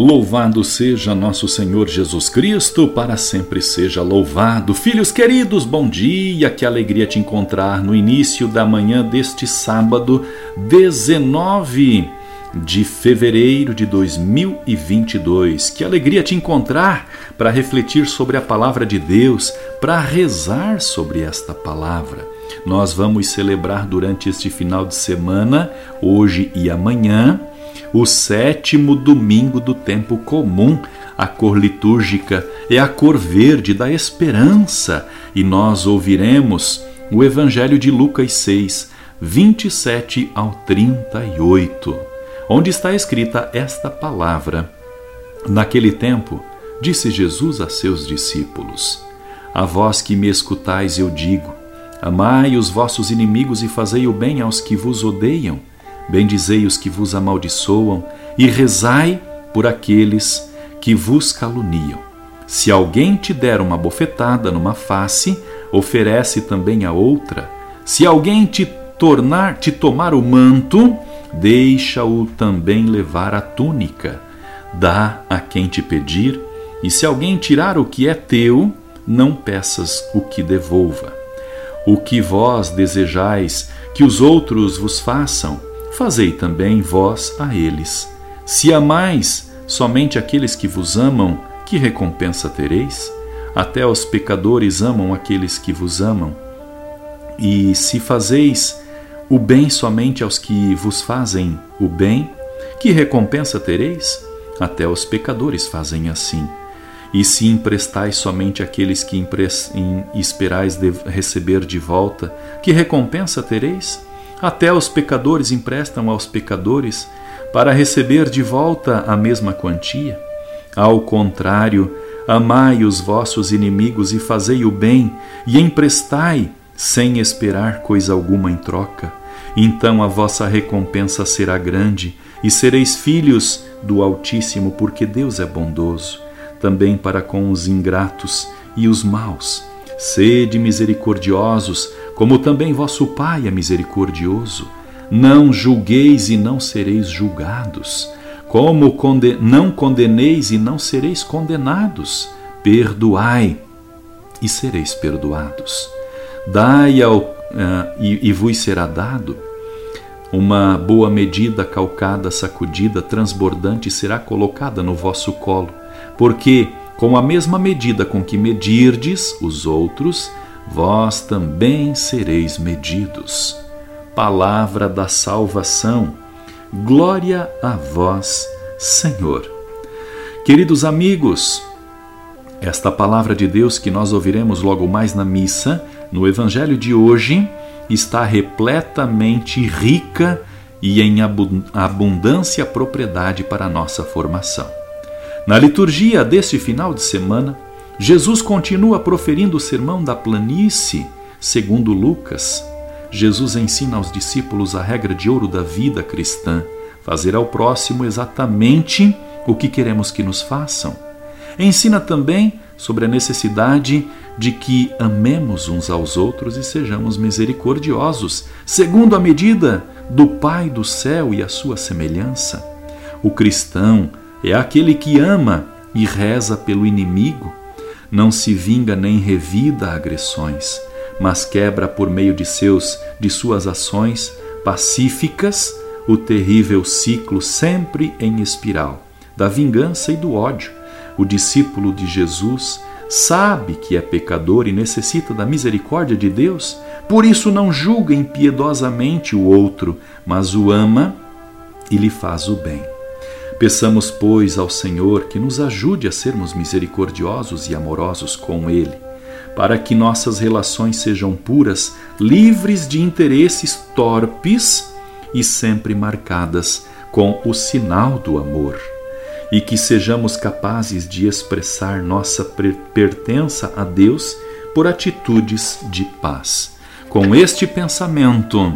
Louvado seja nosso Senhor Jesus Cristo, para sempre seja louvado. Filhos queridos, bom dia, que alegria te encontrar no início da manhã deste sábado, 19 de fevereiro de 2022. Que alegria te encontrar para refletir sobre a palavra de Deus, para rezar sobre esta palavra. Nós vamos celebrar durante este final de semana, hoje e amanhã, o sétimo domingo do tempo comum. A cor litúrgica é a cor verde da esperança e nós ouviremos o Evangelho de Lucas 6, 27 ao 38, onde está escrita esta palavra. Naquele tempo, disse Jesus a seus discípulos: A vós que me escutais, eu digo: Amai os vossos inimigos e fazei o bem aos que vos odeiam Bendizei os que vos amaldiçoam e rezai por aqueles que vos caluniam. Se alguém te der uma bofetada numa face, oferece também a outra. Se alguém te tornar, te tomar o manto, deixa-o também levar a túnica. Dá a quem te pedir, e se alguém tirar o que é teu, não peças o que devolva. O que vós desejais que os outros vos façam, fazei também vós a eles. Se amais somente aqueles que vos amam, que recompensa tereis? Até os pecadores amam aqueles que vos amam. E se fazeis o bem somente aos que vos fazem o bem, que recompensa tereis? Até os pecadores fazem assim. E se emprestais somente aqueles que esperais receber de volta, que recompensa tereis? Até os pecadores emprestam aos pecadores para receber de volta a mesma quantia. Ao contrário, amai os vossos inimigos e fazei o bem, e emprestai sem esperar coisa alguma em troca. Então a vossa recompensa será grande, e sereis filhos do Altíssimo, porque Deus é bondoso, também para com os ingratos e os maus. Sede misericordiosos, como também vosso Pai é misericordioso. Não julgueis e não sereis julgados. Como conde não condeneis e não sereis condenados. Perdoai e sereis perdoados. Dai ao, uh, e, e vos será dado. Uma boa medida, calcada, sacudida, transbordante será colocada no vosso colo, porque com a mesma medida com que medirdes os outros, vós também sereis medidos. Palavra da salvação. Glória a vós, Senhor. Queridos amigos, esta palavra de Deus que nós ouviremos logo mais na missa, no Evangelho de hoje, está repletamente rica e em abundância propriedade para a nossa formação. Na liturgia deste final de semana, Jesus continua proferindo o sermão da planície, segundo Lucas. Jesus ensina aos discípulos a regra de ouro da vida cristã: fazer ao próximo exatamente o que queremos que nos façam. Ensina também sobre a necessidade de que amemos uns aos outros e sejamos misericordiosos, segundo a medida do Pai do céu e a sua semelhança. O cristão é aquele que ama e reza pelo inimigo não se vinga nem revida agressões, mas quebra por meio de seus de suas ações pacíficas o terrível ciclo sempre em espiral da vingança e do ódio. O discípulo de Jesus sabe que é pecador e necessita da misericórdia de Deus, por isso não julga impiedosamente o outro, mas o ama e lhe faz o bem. Peçamos, pois, ao Senhor que nos ajude a sermos misericordiosos e amorosos com Ele, para que nossas relações sejam puras, livres de interesses torpes e sempre marcadas com o sinal do amor, e que sejamos capazes de expressar nossa pertença a Deus por atitudes de paz. Com este pensamento,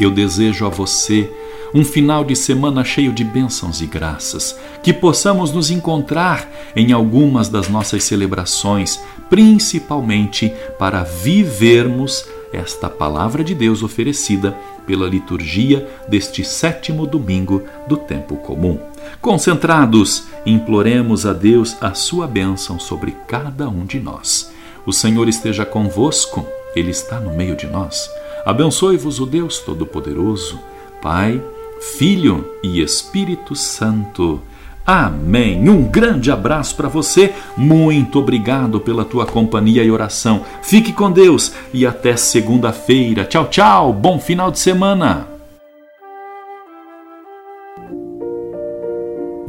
eu desejo a você um final de semana cheio de bênçãos e graças, que possamos nos encontrar em algumas das nossas celebrações, principalmente para vivermos esta palavra de Deus oferecida pela liturgia deste sétimo domingo do tempo comum. Concentrados, imploremos a Deus a sua bênção sobre cada um de nós. O Senhor esteja convosco, Ele está no meio de nós. Abençoe-vos o Deus Todo-Poderoso, Pai, Filho e Espírito Santo. Amém. Um grande abraço para você. Muito obrigado pela tua companhia e oração. Fique com Deus e até segunda-feira. Tchau, tchau. Bom final de semana.